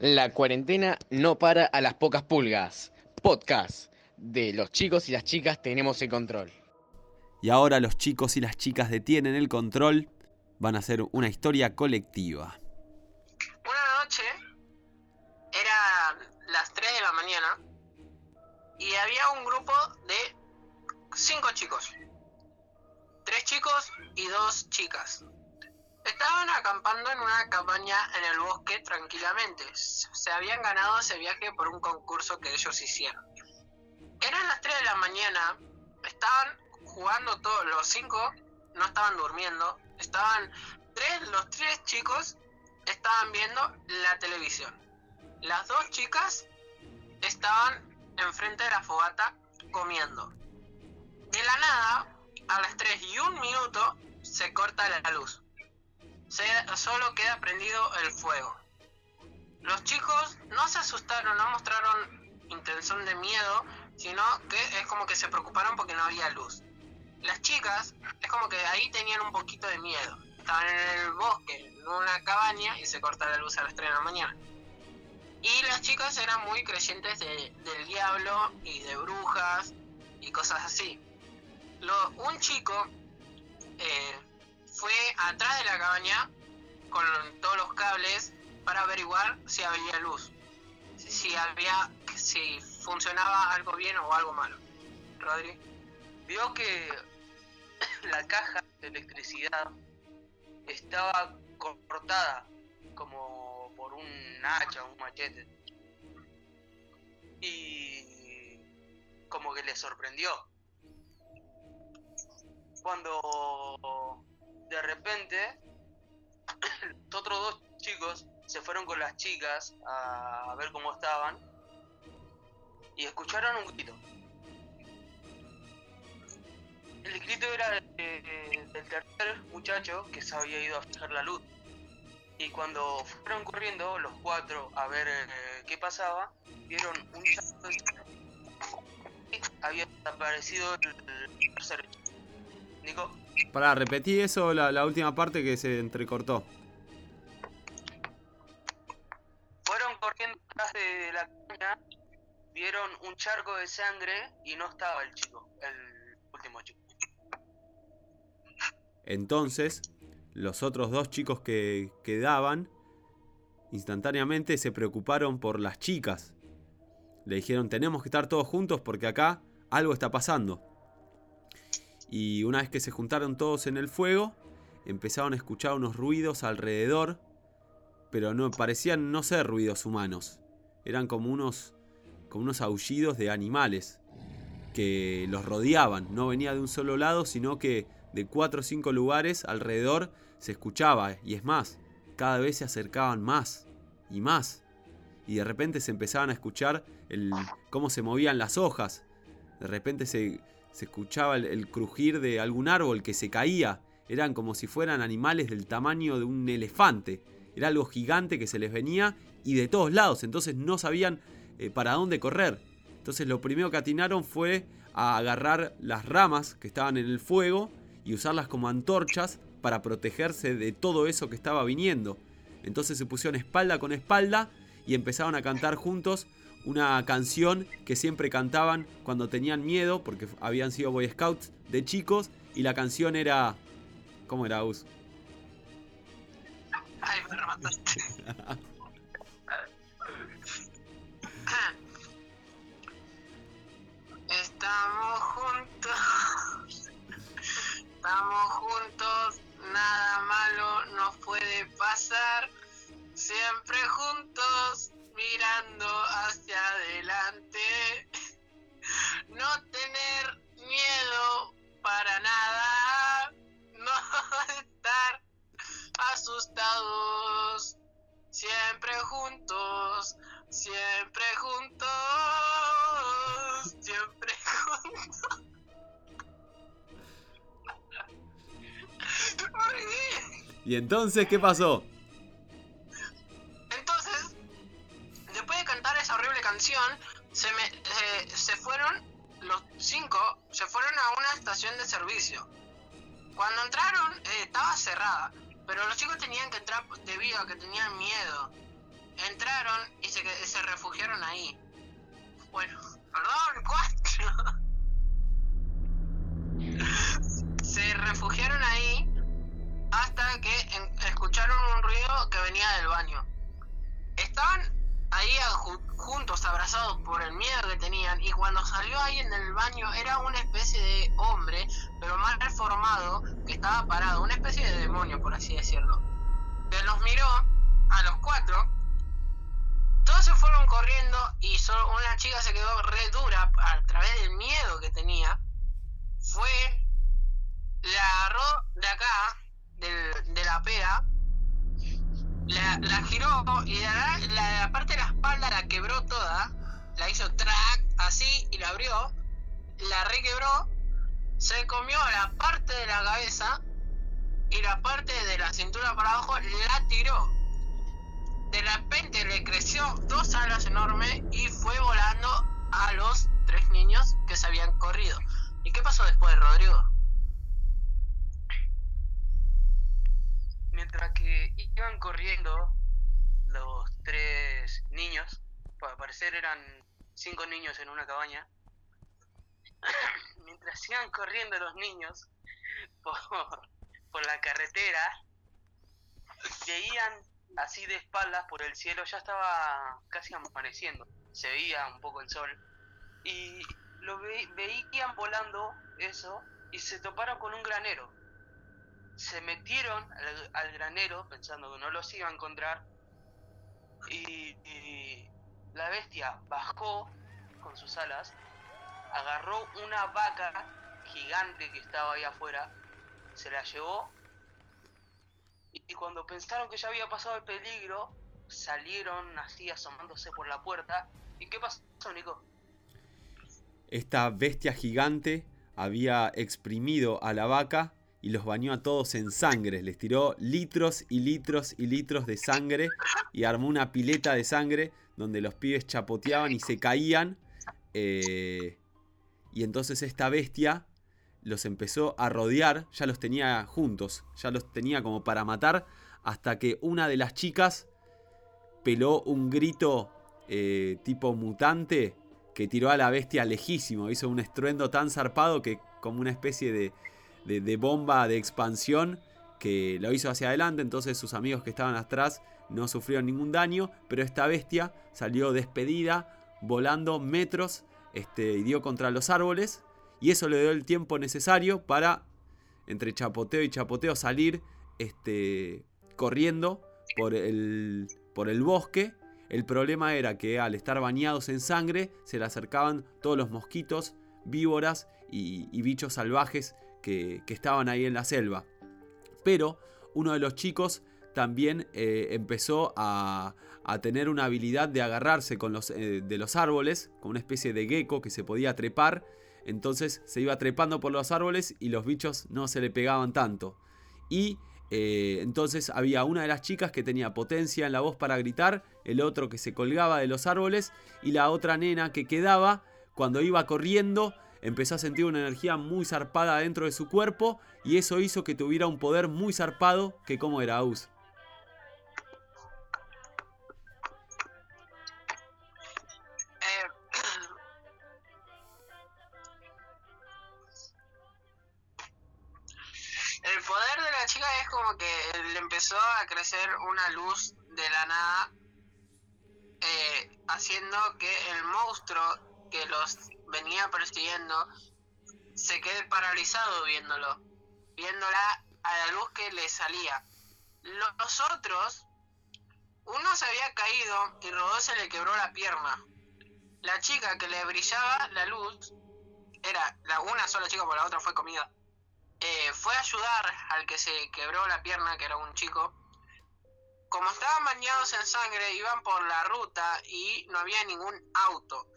La cuarentena no para a las pocas pulgas. Podcast de los chicos y las chicas tenemos el control. Y ahora los chicos y las chicas detienen el control. Van a hacer una historia colectiva. Una noche, era las 3 de la mañana, y había un grupo de 5 chicos. Tres chicos y dos chicas. Estaban acampando en una cabaña en el bosque tranquilamente. Se habían ganado ese viaje por un concurso que ellos hicieron. Eran las 3 de la mañana, estaban jugando todos los cinco, no estaban durmiendo, estaban tres, los tres chicos estaban viendo la televisión. Las dos chicas estaban enfrente de la fogata comiendo. De la nada, a las 3 y un minuto, se corta la luz. Solo queda prendido el fuego. Los chicos no se asustaron, no mostraron intención de miedo, sino que es como que se preocuparon porque no había luz. Las chicas es como que ahí tenían un poquito de miedo. Estaban en el bosque, en una cabaña y se corta la luz a las 3 de la mañana. Y las chicas eran muy creyentes del diablo y de brujas y cosas así. Un chico eh, fue atrás de la cabaña con todos los cables para averiguar si había luz, si había, si funcionaba algo bien o algo malo. Rodri. Vio que la caja de electricidad estaba cortada como por un hacha, un machete. Y como que le sorprendió. Cuando de repente los otros dos chicos se fueron con las chicas a ver cómo estaban y escucharon un grito. El grito era del tercer muchacho que se había ido a fijar la luz. Y cuando fueron corriendo los cuatro a ver eh, qué pasaba, vieron un charco y había desaparecido el tercer Nico. Para repetir eso, la, la última parte que se entrecortó. Fueron corriendo atrás de la caña, vieron un charco de sangre y no estaba el chico, el último chico. Entonces, los otros dos chicos que quedaban, instantáneamente se preocuparon por las chicas. Le dijeron, tenemos que estar todos juntos porque acá algo está pasando. Y una vez que se juntaron todos en el fuego, empezaron a escuchar unos ruidos alrededor, pero no parecían no ser ruidos humanos. Eran como unos como unos aullidos de animales que los rodeaban, no venía de un solo lado, sino que de cuatro o cinco lugares alrededor se escuchaba, y es más, cada vez se acercaban más y más. Y de repente se empezaban a escuchar el, cómo se movían las hojas. De repente se, se escuchaba el, crujir de algún árbol que se caía. Eran como si fueran animales del tamaño de un elefante. Era algo gigante que se les venía y de todos lados. Entonces no sabían eh, para dónde correr. Entonces lo primero que atinaron fue a agarrar las ramas que estaban en el fuego y usarlas como antorchas para protegerse de todo eso que estaba viniendo. Entonces se pusieron espalda con espalda y empezaron a cantar juntos una canción que siempre cantaban cuando tenían miedo, porque habían sido Boy Scouts de chicos, y la canción era... ¿Cómo era, Us? Ay, me remataste. Estamos juntos. Estamos juntos. Nada malo nos puede pasar. Siempre juntos, mirando hacia siempre juntos, siempre juntos. Y entonces, ¿qué pasó? Ju- juntos, abrazados por el miedo que tenían, y cuando salió ahí en el baño era una especie de hombre, pero mal formado, que estaba parado, una especie de demonio, por así decirlo. Que los miró a los cuatro, todos se fueron corriendo y solo una chica se quedó re dura a través del miedo que tenía. Fue, la agarró de acá, del- de la pera, la, la giró y la, la, la parte de la espalda la quebró toda, la hizo track así y la abrió, la requebró, se comió la parte de la cabeza y la parte de la cintura para abajo la tiró. De repente le creció dos alas enormes y fue volando a los tres niños que se habían corrido. ¿Y qué pasó después, Rodrigo? Mientras que iban corriendo los tres niños, para parecer eran cinco niños en una cabaña, mientras iban corriendo los niños por, por la carretera, veían así de espaldas por el cielo, ya estaba casi amaneciendo, se veía un poco el sol, y lo ve- veían volando eso y se toparon con un granero se metieron al, granero pensando que no los iba a encontrar y, y la bestia bajó con sus alas, agarró una vaca gigante que estaba ahí afuera, se la llevó y, y cuando pensaron que ya había pasado el peligro, salieron así asomándose por la puerta. ¿Y qué pasó, Nico? Esta bestia gigante había exprimido a la vaca y los bañó a todos en sangre. Les tiró litros y litros y litros de sangre y armó una pileta de sangre donde los pibes chapoteaban y se caían. eh, y entonces esta bestia los empezó a rodear, ya los tenía juntos, ya los tenía como para matar, hasta que una de las chicas peló un grito eh, tipo mutante que tiró a la bestia lejísimo. Hizo un estruendo tan zarpado que como una especie de, de- bomba de expansión que lo hizo hacia adelante. Entonces sus amigos que estaban atrás no sufrieron ningún daño. Pero esta bestia salió despedida, volando metros este, y dio contra los árboles. Y eso le dio el tiempo necesario para, entre chapoteo y chapoteo, salir este, corriendo por el, por el bosque. El problema era que al estar bañados en sangre se le acercaban todos los mosquitos, víboras y bichos salvajes que, estaban ahí en la selva. Pero uno de los chicos también eh, empezó a, a tener una habilidad de agarrarse con los, eh, de los árboles, con una especie de gecko que se podía trepar. Entonces se iba trepando por los árboles y los bichos no se le pegaban tanto. Y eh, entonces había una de las chicas que tenía potencia en la voz para gritar, el otro que se colgaba de los árboles y la otra nena que quedaba cuando iba corriendo empezó a sentir una energía muy zarpada dentro de su cuerpo y eso hizo que tuviera un poder muy zarpado que como era Aus. Eh, el poder de la chica es como que le empezó a crecer una luz de la nada, eh, haciendo que el monstruo que los venía persiguiendo se quede paralizado viéndolo, viéndola a la luz que le salía. Los otros, uno se había caído y Rodó se le quebró la pierna. La chica que le brillaba la luz, era la una sola chica, porque la otra fue comida, eh, fue a ayudar al que se quebró la pierna, que era un chico. Como estaban bañados en sangre, iban por la ruta y no había ningún auto.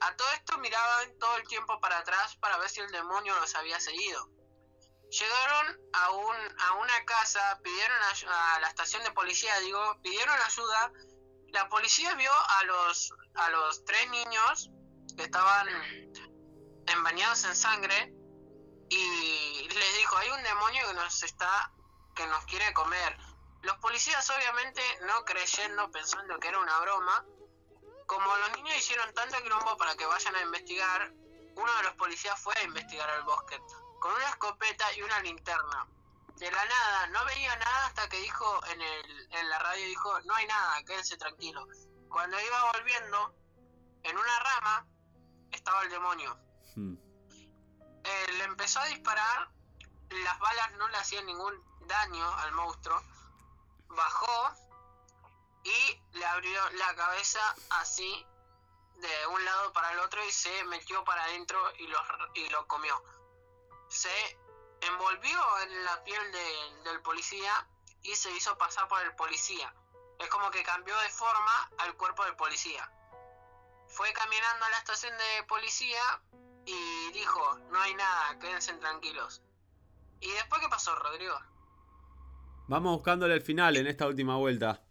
A todo esto miraban todo el tiempo para atrás para ver si el demonio los había seguido. Llegaron a, un, a una casa, pidieron ayu- a la estación de policía, digo, pidieron ayuda. La policía vio a los, a los tres niños que estaban embañados en sangre y les dijo, hay un demonio que nos está, que nos quiere comer. Los policías obviamente no creyendo, pensando que era una broma, como los niños hicieron tanto quilombo para que vayan a investigar, uno de los policías fue a investigar al bosque con una escopeta y una linterna. De la nada, no veía nada hasta que dijo en, el, en la radio, dijo, no hay nada, quédense tranquilos. Cuando iba volviendo, en una rama estaba el demonio. Hmm. Eh, le empezó a disparar, las balas no le hacían ningún daño al monstruo. Bajó y le abrió la cabeza así de un lado para el otro y se metió para adentro y lo, y lo comió. Se envolvió en la piel de- del policía y se hizo pasar por el policía. Es como que cambió de forma al cuerpo del policía. Fue caminando a la estación de policía y dijo, no hay nada, quédense tranquilos. ¿Y después qué pasó, Rodrigo? Vamos buscándole el final en esta última vuelta.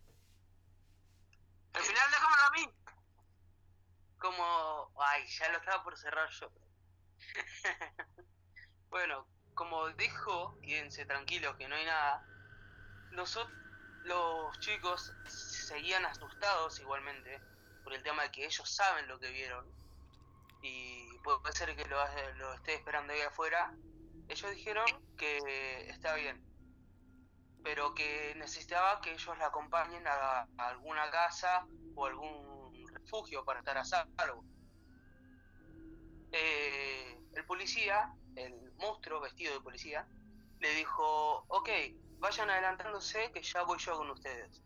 Al final déjamelo a mí. como ay ya lo estaba por cerrar yo. Bueno como dijo quédense tranquilos que no hay nada. Los ot- los chicos seguían asustados igualmente por el tema de que ellos saben lo que vieron. Y puede ser que lo, lo esté esperando ahí afuera. Ellos dijeron que está bien pero que necesitaba que ellos la acompañen a, a alguna casa o algún refugio para estar a salvo. Eh, el policía, el monstruo vestido de policía, le dijo, ok, vayan adelantándose que ya voy yo con ustedes.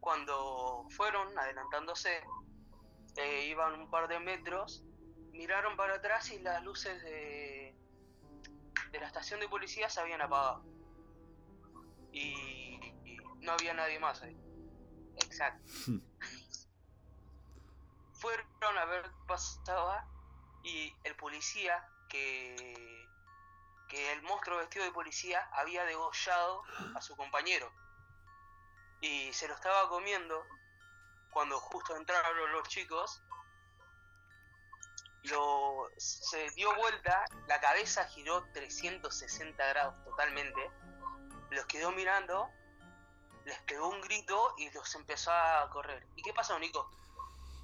Cuando fueron adelantándose, eh, iban un par de metros, miraron para atrás y las luces de, de la estación de policía se habían apagado. Y, y no había nadie más ahí. Exacto. Fueron a ver qué pasaba y el policía que que el monstruo vestido de policía había degollado a su compañero y se lo estaba comiendo cuando justo entraron los chicos lo se dio vuelta la cabeza giró 360 grados totalmente los quedó mirando les pegó un grito y los empezó a correr ¿y qué pasó Nico?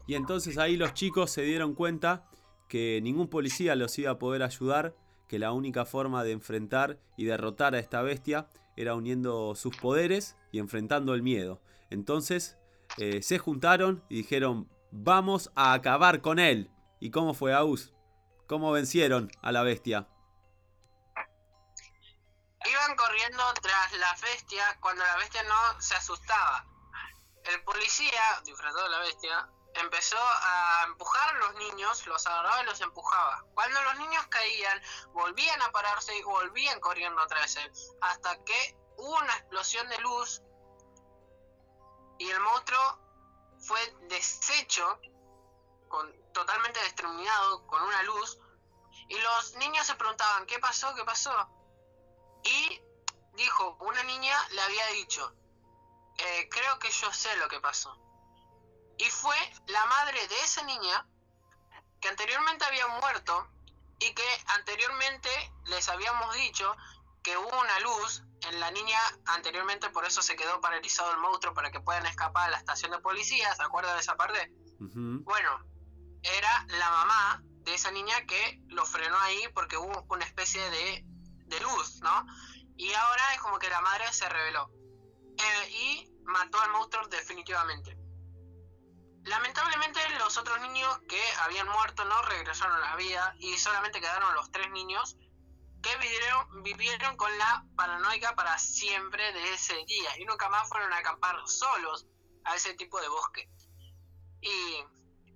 Y entonces ahí los chicos se dieron cuenta que ningún policía los iba a poder ayudar, que la única forma de enfrentar y derrotar a esta bestia era uniendo sus poderes y enfrentando el miedo. Entonces eh, se juntaron y dijeron, vamos a acabar con él. ¿Y cómo fue Aus? ¿Cómo vencieron a la bestia? Iban corriendo tras la bestia cuando la bestia no se asustaba. El policía, disfrazado de la bestia, empezó a empujar a los niños, los agarraba y los empujaba. Cuando los niños caían, volvían a pararse y volvían corriendo otra vez, hasta que hubo una explosión de luz y el monstruo fue deshecho, con, totalmente determinado, con una luz, y los niños se preguntaban, ¿qué pasó? ¿Qué pasó? Y dijo, una niña le había dicho, eh, creo que yo sé lo que pasó. Y fue la madre de esa niña que anteriormente había muerto y que anteriormente les habíamos dicho que hubo una luz en la niña anteriormente, por eso se quedó paralizado el monstruo para que puedan escapar a la estación de policía, ¿se acuerdan de esa parte? Bueno, era la mamá de esa niña que lo frenó ahí porque hubo una especie de, de luz, ¿no? Y ahora es como que la madre se reveló. Eh, y mató al monstruo definitivamente. Lamentablemente los otros niños que habían muerto no regresaron a la vida y solamente quedaron los tres niños que vivieron, vivieron con la paranoica para siempre de ese día y nunca más fueron a acampar solos a ese tipo de bosque. Y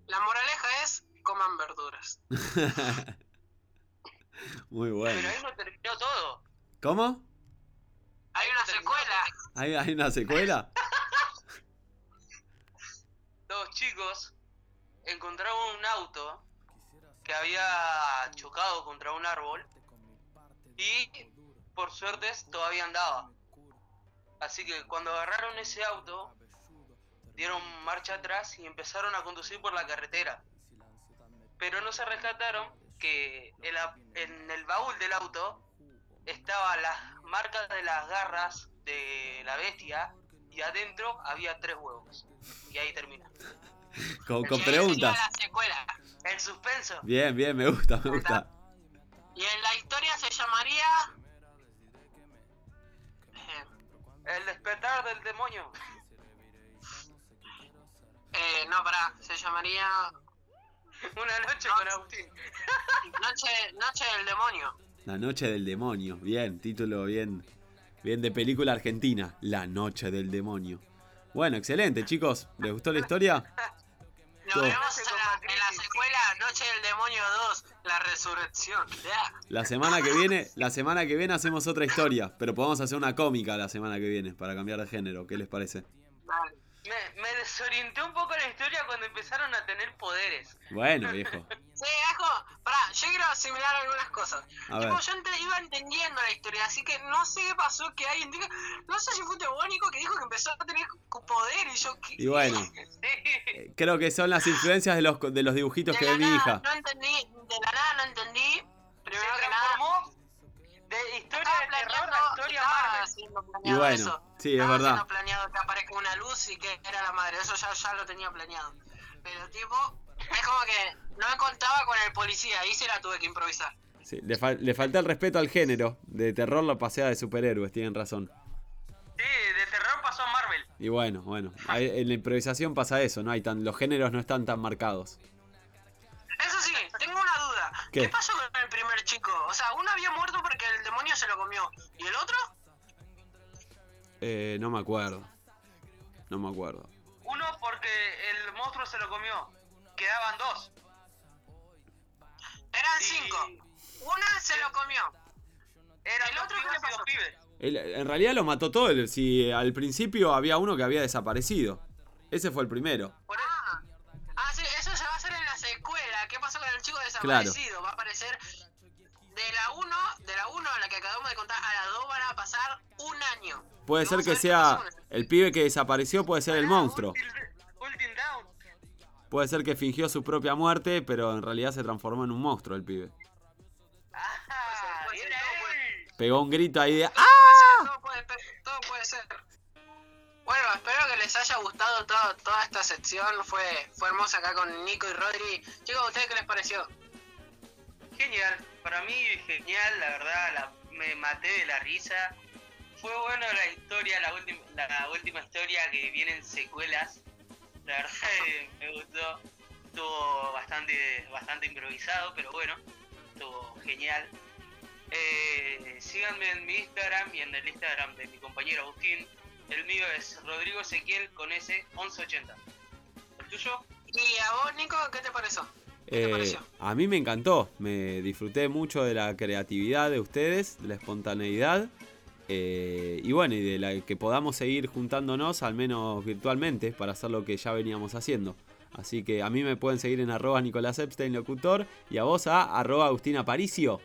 la moraleja es coman verduras. Muy bueno. Pero ahí no terminó todo. ¿Cómo? Hay una secuela. ¿Hay, hay una secuela? Dos chicos encontraron un auto que había chocado contra un árbol y por suerte todavía andaba. Así que cuando agarraron ese auto, dieron marcha atrás y empezaron a conducir por la carretera. Pero no se rescataron que en el baúl del auto estaban las marcas de las garras de la bestia y adentro había tres huevos. Y ahí termina. Con, con preguntas. la secuela. El suspenso. Bien, bien, me gusta, me gusta. Y en la historia se llamaría. Eh, El despertar del demonio. eh, no, pará, se llamaría. Una noche No. con Agustín. Noche, Noche del Demonio. La noche del demonio. Bien, título bien, bien de película argentina. La noche del demonio. Bueno, excelente, chicos. ¿Les gustó la historia? Nos vemos en la, en la secuela Noche del Demonio 2, La Resurrección. La semana que viene, la semana que viene hacemos otra historia, pero podemos hacer una cómica la semana que viene para cambiar de género. ¿Qué les parece? Me, me desorienté un poco la historia cuando empezaron a tener poderes. Bueno, viejo. Sí, Ajo, pará, yo quiero asimilar algunas cosas. A tipo, ver. yo ente- iba entendiendo la historia, así que no sé qué pasó, que alguien diga, no sé si fue Teogónico que dijo que empezó a tener poder y yo... ¿qué? Y bueno, Sí. eh, creo que son las influencias de los, de los dibujitos De que ve mi hija. No entendí, de la nada no entendí. Primero Se que nada, de historia de terror a historia Marvel. Y bueno, eso. sí, es Estaba verdad. planeado que aparezca una luz y que era la madre, eso ya, ya lo tenía planeado. Pero tipo, es como que no me contaba con el policía, ahí se la tuve que improvisar. Sí, le, fal- le falta el respeto al género. De terror lo pasea de superhéroes, tienen razón. Sí, de terror pasó a Marvel. Y bueno, bueno. ahí en la improvisación pasa eso, ¿no? Hay tan, los géneros no están tan marcados. Eso sí, tengo una duda. ¿Qué? ¿Qué, pasó con el primer chico? O sea, uno había muerto porque el demonio se lo comió. ¿Y el otro? Eh, no me acuerdo. No me acuerdo. Uno porque el monstruo se lo comió. Quedaban dos. Eran Y cinco. Una se lo comió. Eran ¿El otro qué pibes le pasó? pibes. En realidad lo mató todo. él, Si al principio había uno que había desaparecido. Ese fue el primero. Ah, ah, sí, eso se va a hacer en la secuela. ¿Qué pasó con el chico desaparecido? Va a aparecer de la 1, de la 1 a la que acabamos de contar, a la 2 van a pasar un año. Puede ser que sea el pibe que desapareció, puede ser el monstruo. Puede ser que fingió su propia muerte, pero en realidad se transformó en un monstruo el pibe. Ah, ahí. Pegó un grito ahí de ¡Ah! Todo puede ser, todo puede, todo puede ser. Bueno, espero que les haya gustado todo- toda esta sección. Fue, fue hermosa acá con Nico y Rodri. Chicos, ¿a ustedes qué les pareció? Genial, para mí genial, la verdad, la- me maté de la risa. Fue bueno la historia, la, última la última historia que vienen secuelas. La verdad eh, me gustó. Estuvo bastante, bastante improvisado, pero bueno, estuvo genial. Eh, síganme en mi Instagram y en el Instagram de mi compañero Agustín. El mío es Rodrigo Ezequiel con S 1180. ¿El tuyo? Y a vos, Nico, ¿qué te pareció? ¿Qué te Eh, pareció? a mí me encantó, me disfruté mucho de la creatividad de ustedes, de la espontaneidad eh, y bueno, y de la que podamos seguir juntándonos, al menos virtualmente, para hacer lo que ya veníamos haciendo. Así que a mí me pueden seguir en arroba Nicolás Epstein Locutor y a vos a arroba Agustín Aparicio.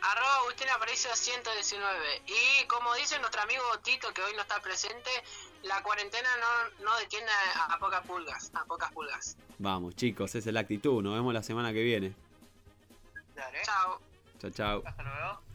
Arroba Agustín Aparicio 119. Y como dice nuestro amigo Tito, que hoy no está presente, la cuarentena no, no detiene a, a pocas pulgas. A pocas pulgas. Vamos chicos, esa es la actitud, nos vemos la semana que viene. Dale, Chao. Chao, chao. hasta luego.